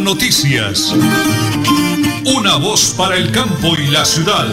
Noticias. Una voz para el campo y la ciudad.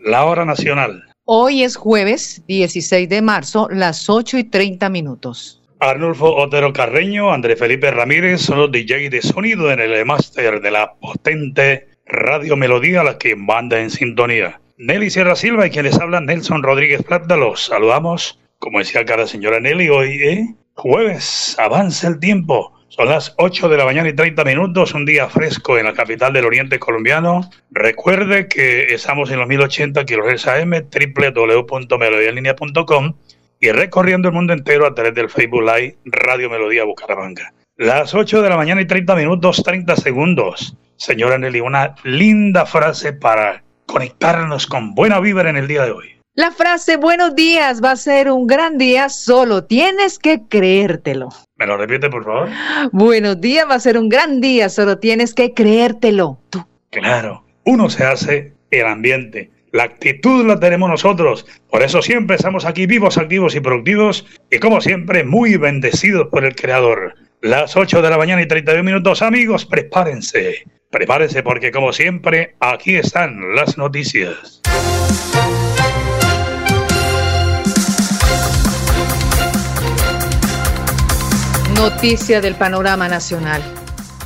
La hora nacional. Hoy es jueves 16 de marzo, las 8 y 30 minutos. Arnulfo Otero Carreño, André Felipe Ramírez son los DJ de sonido en el máster de la potente Radio Melodía, la que manda en sintonía. Nelly Sierra Silva y quien les habla Nelson Rodríguez Plata, los saludamos. Como decía cada señora Nelly, hoy ¿eh? jueves, avanza el tiempo. Son las 8 de la mañana y 30 minutos, un día fresco en la capital del oriente colombiano. Recuerde que estamos en los 1080 kHz AM, www.melodialinea.com y recorriendo el mundo entero a través del Facebook Live Radio Melodía Bucaramanga. Las 8 de la mañana y 30 minutos, 30 segundos. Señora Nelly, una linda frase para conectarnos con buena vibra en el día de hoy. La frase buenos días va a ser un gran día, solo tienes que creértelo. ¿Me lo repite, por favor? Buenos días va a ser un gran día, solo tienes que creértelo. Tú. Claro, uno se hace el ambiente. La actitud la tenemos nosotros. Por eso siempre estamos aquí vivos, activos y productivos y como siempre muy bendecidos por el Creador. Las 8 de la mañana y 32 minutos, amigos, prepárense. Prepárense porque como siempre, aquí están las noticias. Noticia del panorama nacional.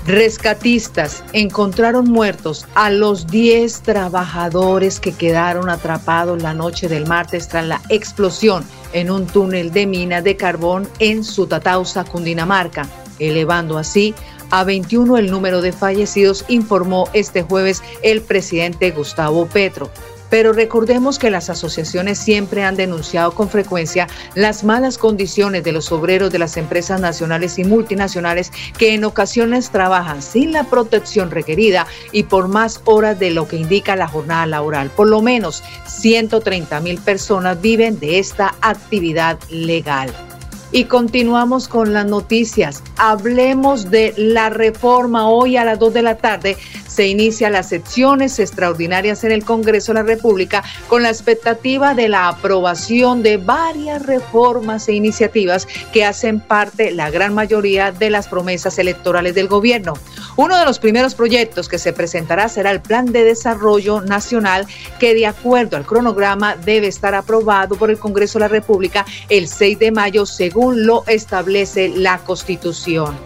Rescatistas encontraron muertos a los 10 trabajadores que quedaron atrapados la noche del martes tras la explosión en un túnel de mina de carbón en Sutatausa, Cundinamarca, elevando así a 21 el número de fallecidos, informó este jueves el presidente Gustavo Petro. Pero recordemos que las asociaciones siempre han denunciado con frecuencia las malas condiciones de los obreros de las empresas nacionales y multinacionales que en ocasiones trabajan sin la protección requerida y por más horas de lo que indica la jornada laboral. Por lo menos 130 mil personas viven de esta actividad legal. Y continuamos con las noticias. Hablemos de la reforma. Hoy a las 2 de la tarde se inician las secciones extraordinarias en el Congreso de la República con la expectativa de la aprobación de varias reformas e iniciativas que hacen parte, la gran mayoría, de las promesas electorales del gobierno. Uno de los primeros proyectos que se presentará será el Plan de Desarrollo Nacional que de acuerdo al cronograma debe estar aprobado por el Congreso de la República el 6 de mayo según lo establece la Constitución.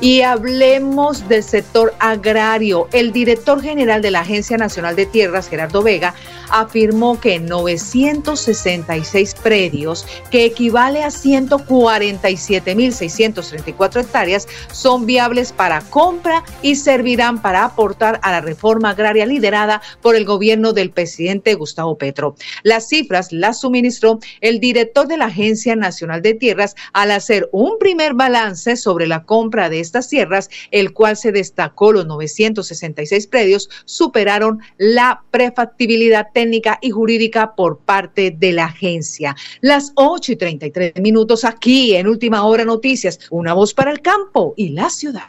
Y hablemos del sector agrario. El director general de la Agencia Nacional de Tierras, Gerardo Vega, afirmó que 966 predios, que equivale a 147.634 hectáreas, son viables para compra y servirán para aportar a la reforma agraria liderada por el gobierno del presidente Gustavo Petro. Las cifras las suministró el director de la Agencia Nacional de Tierras al hacer un primer balance sobre la compra de estas tierras, el cual se destacó los 966 predios superaron la prefactibilidad técnica y jurídica por parte de la agencia. Las 8 y 33 minutos aquí en Última Hora Noticias, una voz para el campo y la ciudad.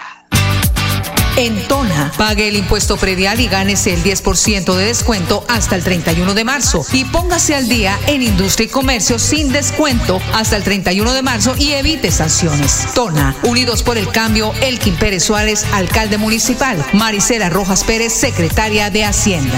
En Tona, pague el impuesto predial y gánese el 10% de descuento hasta el 31 de marzo. Y póngase al día en industria y comercio sin descuento hasta el 31 de marzo y evite sanciones. Tona, Unidos por el Cambio, Elkin Pérez Suárez, alcalde municipal. Maricela Rojas Pérez, secretaria de Hacienda.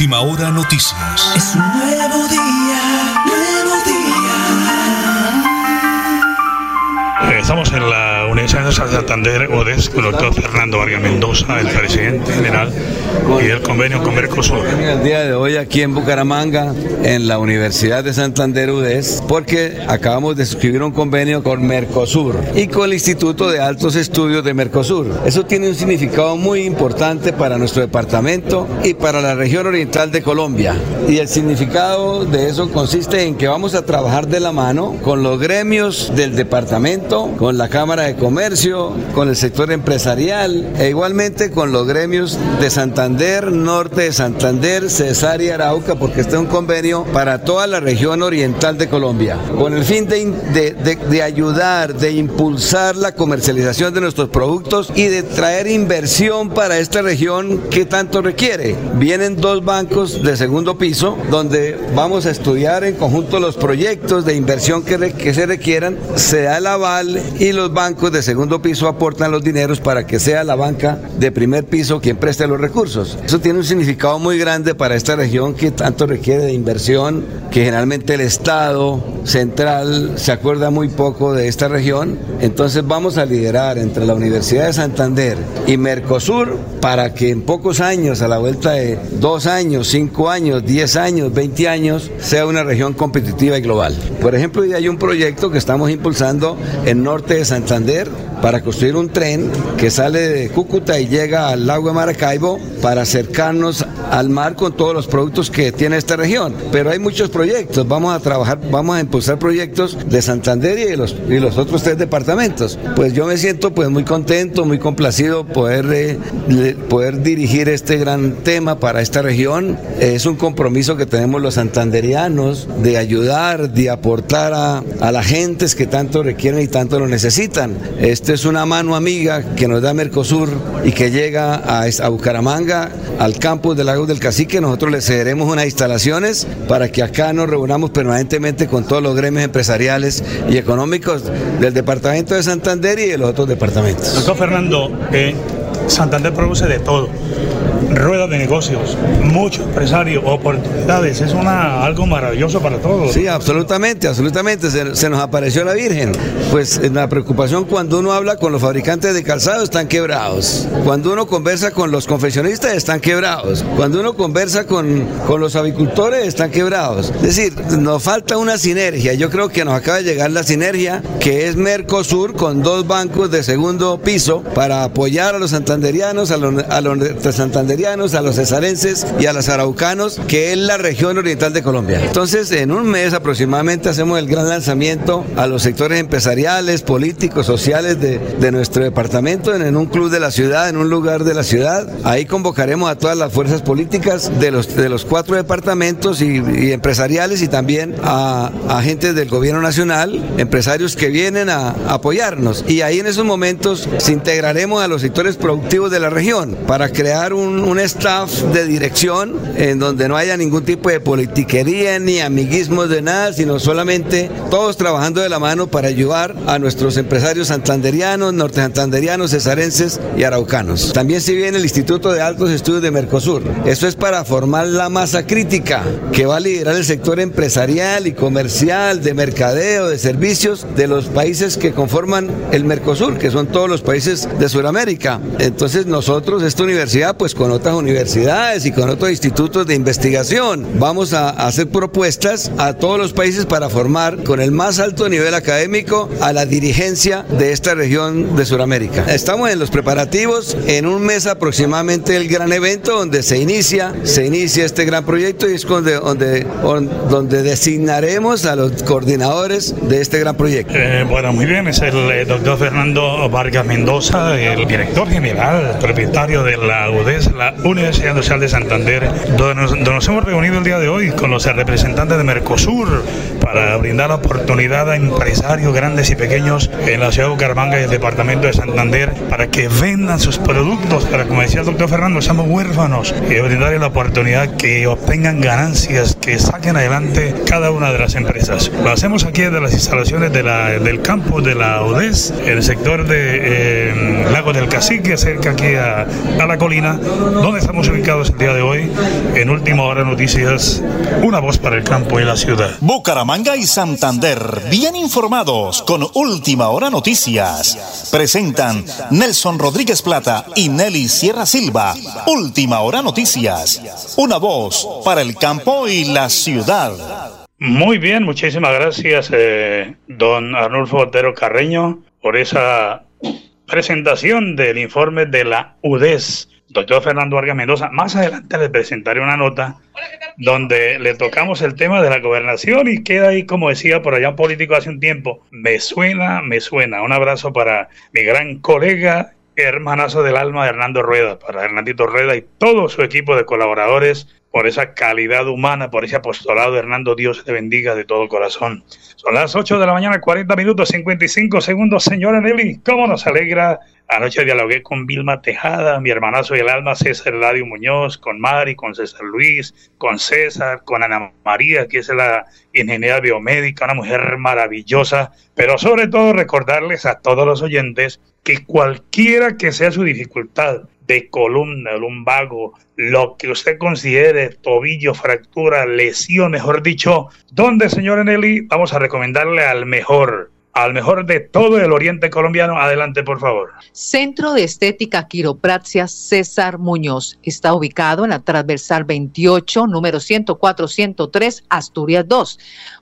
última hora noticias. Es un nuevo día, nuevo día. Estamos en la Universidad de Santander, ODES, con el doctor Fernando Vargas Mendoza, el presidente general, y el convenio con Mercosur. El día de hoy aquí en Bucaramanga, en la Universidad de Santander, UDES, porque acabamos de suscribir un convenio con Mercosur y con el Instituto de Altos Estudios de Mercosur. Eso tiene un significado muy importante para nuestro departamento y para la región oriental de Colombia. Y el significado de eso consiste en que vamos a trabajar de la mano con los gremios del departamento, con la Cámara de Comercio, con el sector empresarial e igualmente con los gremios de Santander, Norte de Santander, Cesar y Arauca, porque este es un convenio para toda la región oriental de Colombia, con el fin de, de, de ayudar, de impulsar la comercialización de nuestros productos y de traer inversión para esta región que tanto requiere. Vienen dos bancos de segundo piso donde vamos a estudiar en conjunto los proyectos de inversión que, que se requieran, se da el aval y los bancos de segundo piso aportan los dineros para que sea la banca de primer piso quien preste los recursos. Eso tiene un significado muy grande para esta región que tanto requiere de inversión, que generalmente el Estado central se acuerda muy poco de esta región. Entonces vamos a liderar entre la Universidad de Santander y Mercosur para que en pocos años, a la vuelta de dos años, cinco años, diez años, veinte años, sea una región competitiva y global. Por ejemplo, hoy hay un proyecto que estamos impulsando en norte de Santander hacer para construir un tren que sale de Cúcuta y llega al lago de Maracaibo para acercarnos al mar con todos los productos que tiene esta región. Pero hay muchos proyectos, vamos a trabajar, vamos a impulsar proyectos de Santander y de los, y los otros tres departamentos. Pues yo me siento pues muy contento, muy complacido poder, eh, poder dirigir este gran tema para esta región. Es un compromiso que tenemos los santanderianos de ayudar, de aportar a, a las gentes que tanto requieren y tanto lo necesitan. Es una mano amiga que nos da Mercosur y que llega a, a Bucaramanga, al campus del Lago del Cacique. Nosotros le cederemos unas instalaciones para que acá nos reunamos permanentemente con todos los gremios empresariales y económicos del departamento de Santander y de los otros departamentos. Doctor Fernando, eh, Santander produce de todo ruedas de negocios, muchos empresarios, oportunidades. Es una, algo maravilloso para todos. Sí, absolutamente, absolutamente. Se, nos apareció la Virgen. Pues la preocupación cuando uno habla con los fabricantes de calzado están quebrados. Cuando uno conversa con los confeccionistas están quebrados. Cuando uno conversa con, con los avicultores están quebrados. Es decir, nos falta una sinergia. Yo creo que nos acaba de llegar la sinergia que es Mercosur con dos bancos de segundo piso para apoyar a los santanderianos, a los, a los santanderianos, a los cesarenses y a los araucanos, que es la región oriental de Colombia. Entonces, en un mes aproximadamente hacemos el gran lanzamiento a los sectores empresariales, políticos, sociales de, de nuestro departamento en, un club de la ciudad, en un lugar de la ciudad. Ahí convocaremos a todas las fuerzas políticas de los, de los cuatro departamentos y, empresariales y también a agentes del gobierno nacional, empresarios que vienen a apoyarnos. Y ahí en esos momentos se integraremos a los sectores productivos de la región para crear un, un, staff de dirección en donde no haya ningún tipo de politiquería ni amiguismos de nada, sino solamente todos trabajando de la mano para ayudar a nuestros empresarios santanderianos, norte santanderianos, cesarenses y araucanos. También se viene el Instituto de Altos Estudios de Mercosur. Esto es para formar la masa crítica que va a liderar el sector empresarial y comercial, de mercadeo, de servicios de los países que conforman el Mercosur, que son todos los países de Sudamérica. Entonces nosotros, esta universidad, pues con otras universidades y con otros institutos de investigación. Vamos a hacer propuestas a todos los países para formar con el más alto nivel académico a la dirigencia de esta región de Sudamérica. Estamos en los preparativos, en un mes aproximadamente el gran evento donde se inicia, se inicia este gran proyecto y es donde, donde, donde designaremos a los coordinadores de este gran proyecto. Eh, bueno, muy bien, es el eh, doctor Fernando Vargas Mendoza, el director general, propietario de la UDES, Universidad Nacional de Santander, donde nos, hemos reunido el día de hoy con los representantes de Mercosur para brindar oportunidad a empresarios grandes y pequeños en la ciudad de Bucaramanga y el departamento de Santander para que vendan sus productos, para como decía el doctor Fernando, somos huérfanos y brindarles la oportunidad que obtengan ganancias, que saquen adelante cada una de las empresas. Lo hacemos aquí desde las instalaciones de del campo de la UDES, el sector de eh, Lago del Cacique, cerca aquí a, a la colina, donde estamos ubicados el día de hoy. En Última Hora Noticias, una voz para el campo y la ciudad. Bucaramanga y Santander, bien informados con Última Hora Noticias. Presentan Nelson Rodríguez Plata y Nelly Sierra Silva. Última Hora Noticias, una voz para el campo y la ciudad. Muy bien, muchísimas gracias, eh, don Arnulfo Otero Carreño, por esa presentación del informe de la UDES. Doctor Fernando Vargas Mendoza, más adelante le presentaré una nota donde le tocamos el tema de la gobernación y queda ahí, como decía por allá un político hace un tiempo, me suena, me suena. Un abrazo para mi gran colega, hermanazo del alma, Hernando Rueda, para Hernandito Rueda y todo su equipo de colaboradores por esa calidad humana, por ese apostolado. Hernando, Dios te bendiga de todo corazón. Son las 8 de la mañana, 40 minutos, 55 segundos. Señora Nelly, ¿cómo nos alegra? Anoche dialogué con Vilma Tejada, mi hermanazo y el alma, César Eladio Muñoz, con Mari, con César Luis, con César, con Ana María, que es la ingeniera biomédica, una mujer maravillosa. Pero sobre todo recordarles a todos los oyentes que cualquiera que sea su dificultad, de columna, lumbago, lo que usted considere, tobillo, fractura, lesión, mejor dicho, ¿dónde, señor Nelly? Vamos a recomendarle al mejor al mejor de todo el oriente colombiano. Adelante, por favor. Centro de Estética Quiropraxia César Muñoz. Está ubicado en la transversal 28, número 104-103, Asturias 2.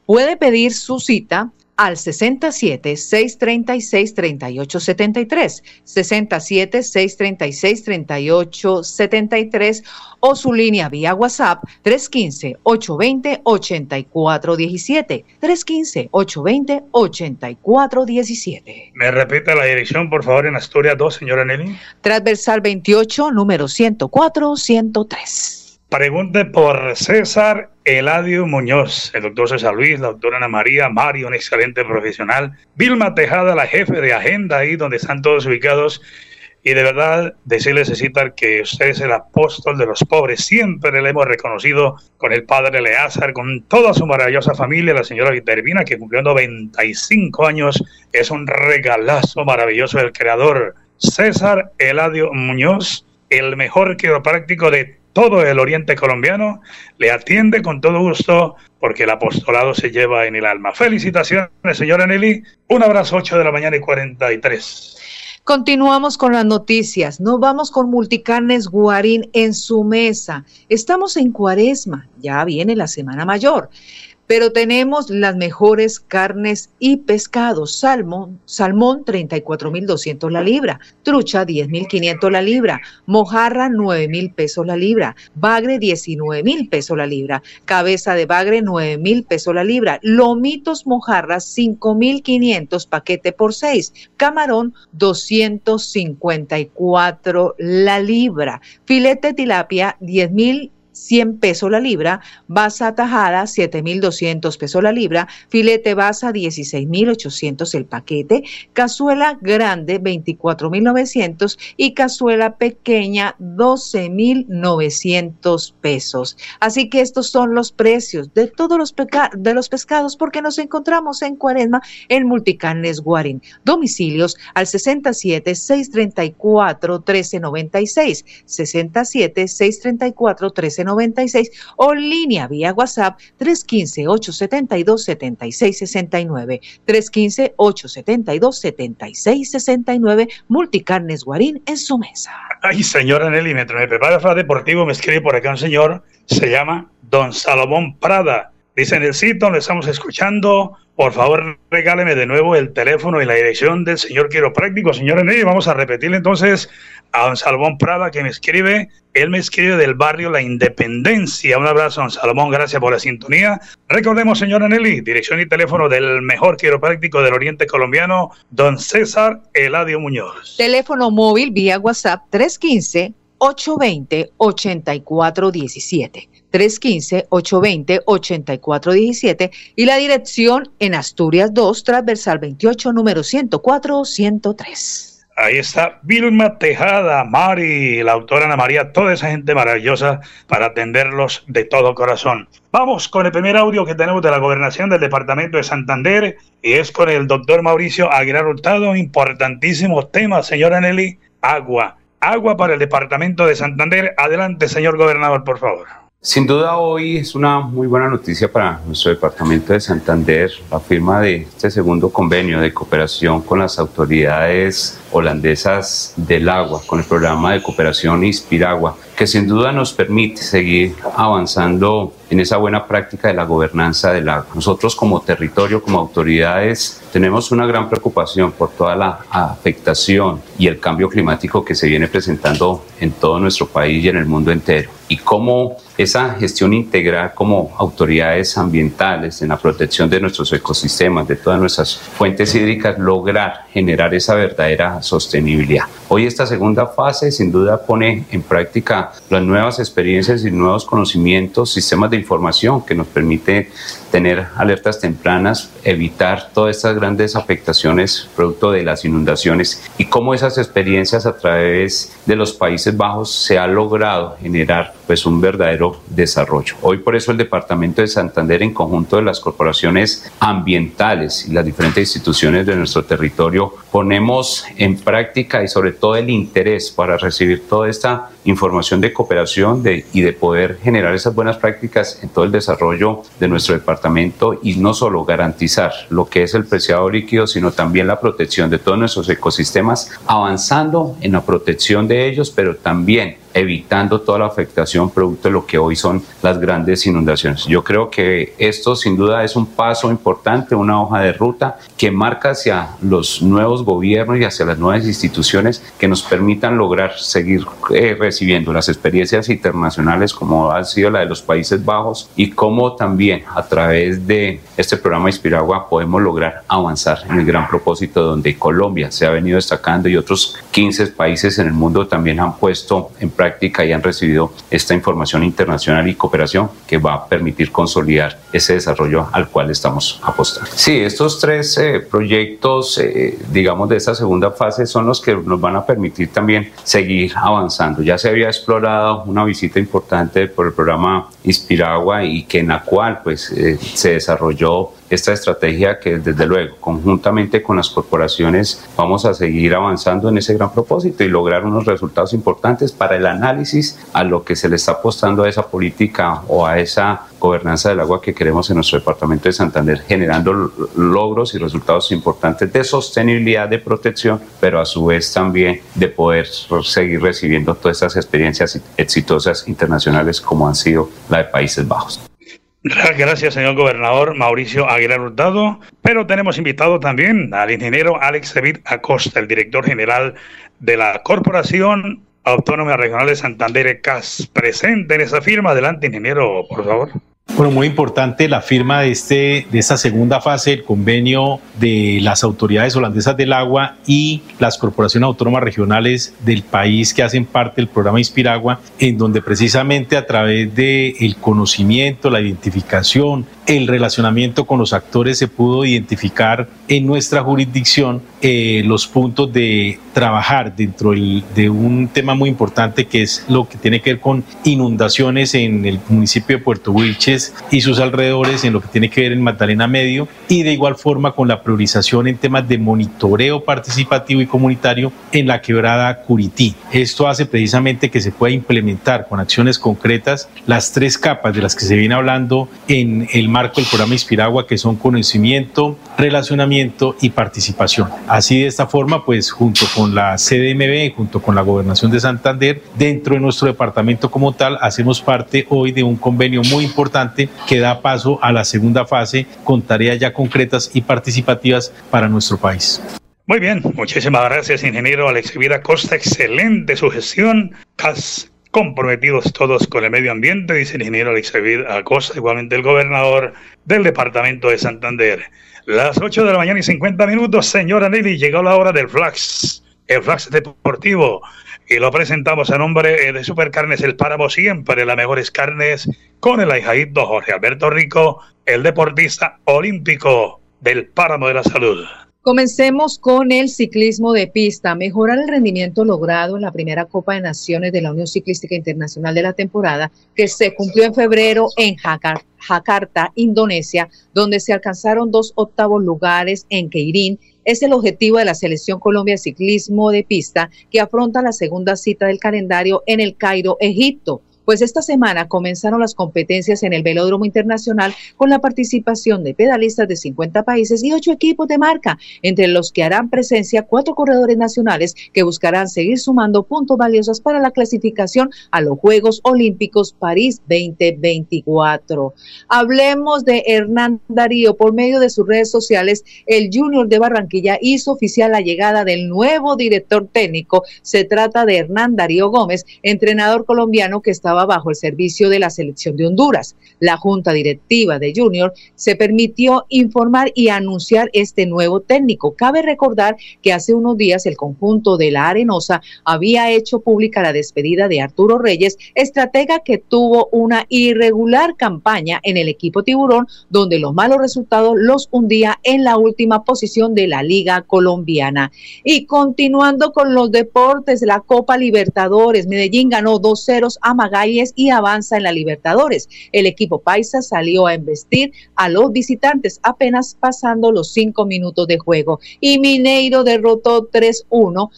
Puede pedir su cita al 67 636 3873, 67 636 3873 o su línea vía WhatsApp 315 820 8417, 315 820 8417. Me repite la dirección, por favor, en Asturias 2, señora Nelly. Transversal 28, número 104 103. Pregunte por César Eladio Muñoz, el doctor César Luis, la doctora Ana María, Mario, un excelente profesional, Vilma Tejada, la jefe de agenda ahí donde están todos ubicados. Y de verdad, decirle César que usted es el apóstol de los pobres. Siempre le hemos reconocido con el padre Leázar, con toda su maravillosa familia, la señora Vitervina, que cumplió 95 años. Es un regalazo maravilloso del creador. César Eladio Muñoz, el mejor quiropráctico de todo el oriente colombiano, le atiende con todo gusto porque el apostolado se lleva en el alma. Felicitaciones, señora Nelly. Un abrazo, 8 de la mañana y 43. Continuamos con las noticias. No vamos con Multicarnes Guarín en su mesa. Estamos en Cuaresma. Ya viene la Semana Mayor pero tenemos las mejores carnes y pescados. Salmón, salmón 34.200 la libra, trucha 10.500 la libra, mojarra 9.000 pesos la libra, bagre 19.000 pesos la libra, cabeza de bagre 9.000 pesos la libra, lomitos mojarras 5.500 paquete por 6, camarón 254 la libra, filete tilapia 10.000 100 pesos la libra, basa tajada 7.200 pesos la libra, filete basa 16.800 el paquete, cazuela grande 24.900 y cazuela pequeña 12.900 pesos. Así que estos son los precios de todos los, de los pescados porque nos encontramos en Cuaresma en Multicarnes Guarín. Domicilios al 67 634 1396, 67 634 1396 96 o línea vía WhatsApp 315-872-7669. 315-872-7669. Multicarnes Guarín en su mesa. Ay, señora Nelly, me prepara para deportivo, me escribe por acá un señor, se llama Don Salomón Prada. Dice en el sitio, le estamos escuchando. Por favor, regáleme de nuevo el teléfono y la dirección del señor quiropráctico. Señora Nelly, vamos a repetirle entonces a don Salomón Prada que me escribe. Él me escribe del barrio La Independencia. Un abrazo, don Salomón. Gracias por la sintonía. Recordemos, señora Nelly, dirección y teléfono del mejor quiropráctico del Oriente Colombiano, don César Eladio Muñoz. Teléfono móvil vía WhatsApp 315 315-820-8417. 315-820-8417 y la dirección en Asturias 2, transversal 28, número 104-103. Ahí está Vilma Tejada, Mari, la autora Ana María, toda esa gente maravillosa para atenderlos de todo corazón. Vamos con el primer audio que tenemos de la gobernación del departamento de Santander y es con el doctor Mauricio Aguilar Hurtado. Importantísimo tema, señora Nelly, agua. Agua para el departamento de Santander. Adelante, señor gobernador, por favor. Sin duda hoy es una muy buena noticia para nuestro departamento de Santander la firma de este segundo convenio de cooperación con las autoridades holandesas del agua, con el programa de cooperación Inspiragua, que sin duda nos permite seguir avanzando en esa buena práctica de la gobernanza del agua. Nosotros como territorio, como autoridades, tenemos una gran preocupación por toda la afectación y el cambio climático que se viene presentando en todo nuestro país y en el mundo entero y cómo esa gestión integral como autoridades ambientales en la protección de nuestros ecosistemas, de todas nuestras fuentes hídricas, lograr generar esa verdadera sostenibilidad. Hoy esta segunda fase sin duda pone en práctica las nuevas experiencias y nuevos conocimientos, sistemas de información que nos permite tener alertas tempranas, evitar todas estas grandes afectaciones producto de las inundaciones y cómo esas experiencias a través de los Países Bajos se ha logrado generar pues un verdadero desarrollo. Hoy por eso el Departamento de Santander en conjunto de las corporaciones ambientales y las diferentes instituciones de nuestro territorio ponemos en práctica y sobre todo el interés para recibir toda esta información de cooperación y de poder generar esas buenas prácticas en todo el desarrollo de nuestro departamento y no solo garantizar lo que es el preciado líquido, sino también la protección de todos nuestros ecosistemas, avanzando en la protección de ellos, pero también evitando toda la afectación producto de lo que hoy son las grandes inundaciones. Yo creo que esto sin duda es un paso importante, una hoja de ruta que marca hacia los nuevos gobiernos y hacia las nuevas instituciones que nos permitan lograr seguir eh, recibiendo las experiencias internacionales como ha sido la de los Países Bajos y cómo también a través de este programa Inspiragua podemos lograr avanzar en el gran propósito donde Colombia se ha venido destacando y otros 15 países en el mundo también han puesto en práctica y han recibido esta información internacional y cooperación que va a permitir consolidar ese desarrollo al cual estamos apostando. Sí, estos tres eh, proyectos, eh, digamos, de esta segunda fase son los que nos van a permitir también seguir avanzando. Ya se había explorado una visita importante por el programa Inspiragua y que en la cual pues eh, se desarrolló esta estrategia que desde luego conjuntamente con las corporaciones vamos a seguir avanzando en ese gran propósito y lograr unos resultados importantes para el análisis a lo que se le está apostando a esa política o a esa gobernanza del agua que queremos en nuestro departamento de Santander, generando logros y resultados importantes de sostenibilidad, de protección, pero a su vez también de poder seguir recibiendo todas estas experiencias exitosas internacionales como han sido la de Países Bajos. Gracias, señor gobernador Mauricio Aguilar Hurtado. Pero tenemos invitado también al ingeniero Alex David Acosta, el director general de la Corporación Autónoma Regional de Santander, CAS. Presente en esa firma. Adelante, ingeniero, por favor. Bueno, muy importante la firma de, este, de esta segunda fase del convenio de las autoridades holandesas del agua y las corporaciones autónomas regionales del país que hacen parte del programa Inspiragua, en donde precisamente a través del el conocimiento, la identificación, el relacionamiento con los actores se pudo identificar en nuestra jurisdicción eh, los puntos de trabajar dentro de un tema muy importante que es lo que tiene que ver con inundaciones en el municipio de Puerto Wilches y sus alrededores, en lo que tiene que ver en Magdalena Medio y de igual forma con la priorización en temas de monitoreo participativo y comunitario en la quebrada Curití. Esto hace precisamente que se pueda implementar con acciones concretas las tres capas de las que se viene hablando en el marco del programa Inspiragua, que son conocimiento, relacionamiento y participación. Así de esta forma, pues junto con la CDMB, junto con la Gobernación de Santander, dentro de nuestro departamento como tal, hacemos parte hoy de un convenio muy importante que da paso a la segunda fase con tareas ya concretas y participativas para nuestro país. Muy bien, muchísimas gracias, ingeniero Alex Vida Costa. Excelente su gestión. CAS comprometidos todos con el medio ambiente, dice el ingeniero Alexavid Acosta, igualmente el gobernador del departamento de Santander. Las 8 de la mañana y 50 minutos, señora Nelly, llegó la hora del flax, el flax deportivo. y lo presentamos a nombre de Supercarnes El Páramo, siempre las mejores carnes, con el ahijadito Jorge Alberto Rico, el deportista olímpico del Páramo de la Salud. Comencemos con el ciclismo de pista. Mejorar el rendimiento logrado en la primera Copa de Naciones de la Unión Ciclística Internacional de la temporada, que se cumplió en febrero en Jakarta, Indonesia, donde se alcanzaron dos octavos lugares en Keirin es el objetivo de la Selección Colombia de Ciclismo de Pista que afronta la segunda cita del calendario en el Cairo, Egipto pues esta semana comenzaron las competencias en el Velódromo Internacional con la participación de pedalistas de 50 países y ocho equipos de marca, entre los que harán presencia cuatro corredores nacionales que buscarán seguir sumando puntos valiosos para la clasificación a los Juegos Olímpicos París 2024. Hablemos de Hernán Darío. Por medio de sus redes sociales, el Junior de Barranquilla hizo oficial la llegada del nuevo director técnico. Se trata de Hernán Darío Gómez, entrenador colombiano que estaba bajo el servicio de la selección de Honduras. La junta directiva de Junior se permitió informar y anunciar este nuevo técnico. Cabe recordar que hace unos días el conjunto de la Arenosa había hecho pública la despedida de Arturo Reyes, estratega que tuvo una irregular campaña en el equipo tiburón, donde los malos resultados los hundía en la última posición de la Liga Colombiana. Y continuando con los deportes, la Copa Libertadores, Medellín ganó dos ceros a Magay y avanza en la Libertadores. El equipo paisa salió a investir a los visitantes apenas pasando los cinco minutos de juego y Mineiro derrotó 3-1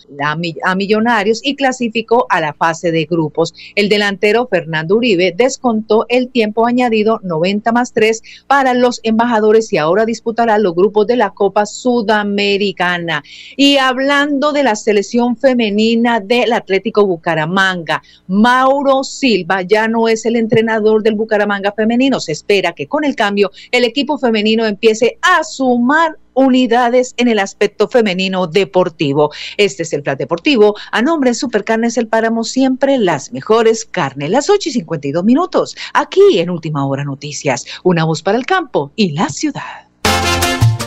a Millonarios y clasificó a la fase de grupos. El delantero Fernando Uribe descontó el tiempo añadido 90 más 3 para los embajadores y ahora disputará los grupos de la Copa Sudamericana. Y hablando de la selección femenina del Atlético Bucaramanga, Mauro Silva ya no es el entrenador del Bucaramanga femenino. Se espera que con el cambio el equipo femenino empiece a sumar unidades en el aspecto femenino deportivo. Este es el plan deportivo. A nombre de Supercarnes El Páramo, siempre las mejores carnes. Las 8 y 52 minutos. Aquí en Última Hora Noticias. Una voz para el campo y la ciudad.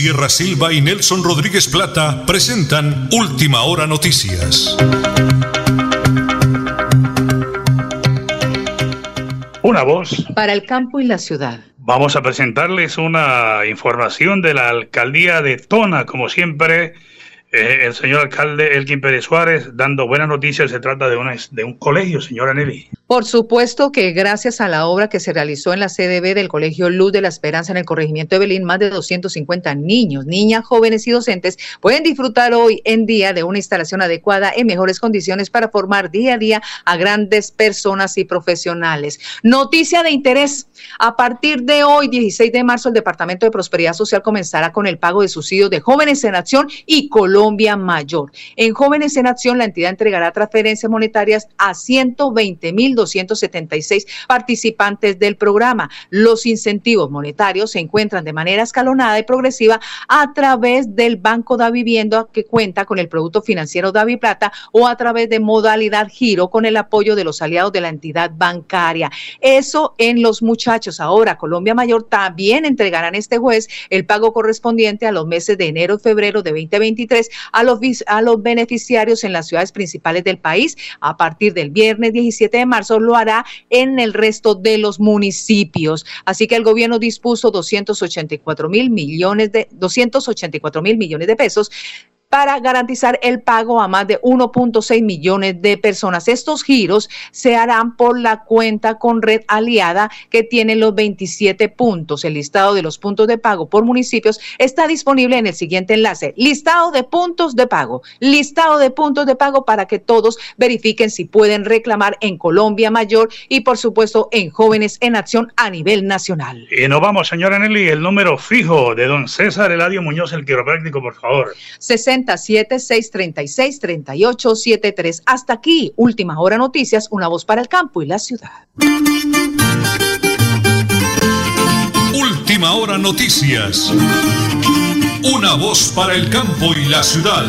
Sierra Silva y Nelson Rodríguez Plata presentan Última Hora Noticias. Una voz. Para el campo y la ciudad. Vamos a presentarles una información de la alcaldía de Tona, como siempre eh, el señor alcalde Elkin Pérez Suárez dando buenas noticias. Se trata de, una, de un colegio, señora Nelly. Por supuesto que gracias a la obra que se realizó en la CDB del Colegio Luz de la Esperanza en el corregimiento de Belín, más de 250 niños, niñas, jóvenes y docentes pueden disfrutar hoy en día de una instalación adecuada en mejores condiciones para formar día a día a grandes personas y profesionales. Noticia de interés. A partir de hoy, 16 de marzo, el Departamento de Prosperidad Social comenzará con el pago de subsidios de jóvenes en acción y Colombia Mayor. En Jóvenes en Acción, la entidad entregará transferencias monetarias a 120 mil 276 participantes del programa. Los incentivos monetarios se encuentran de manera escalonada y progresiva a través del Banco da Vivienda que cuenta con el producto financiero Davi Plata o a través de modalidad giro con el apoyo de los aliados de la entidad bancaria. Eso en los muchachos. Ahora, Colombia Mayor también entregarán este jueves el pago correspondiente a los meses de enero y febrero de 2023 a los, a los beneficiarios en las ciudades principales del país. A partir del viernes 17 de marzo lo hará en el resto de los municipios. Así que el gobierno dispuso 284 mil millones de 284 mil millones de pesos para garantizar el pago a más de 1.6 millones de personas. Estos giros se harán por la cuenta con red aliada que tiene los 27 puntos. El listado de los puntos de pago por municipios está disponible en el siguiente enlace. Listado de puntos de pago. Listado de puntos de pago para que todos verifiquen si pueden reclamar en Colombia Mayor y por supuesto en Jóvenes en Acción a nivel nacional. Y nos vamos, señora Nelly, el número fijo de don César Eladio Muñoz, el quiropráctico, por favor. 60 636-3873. Hasta aquí, Última Hora Noticias, una voz para el campo y la ciudad. Última Hora Noticias, una voz para el campo y la ciudad.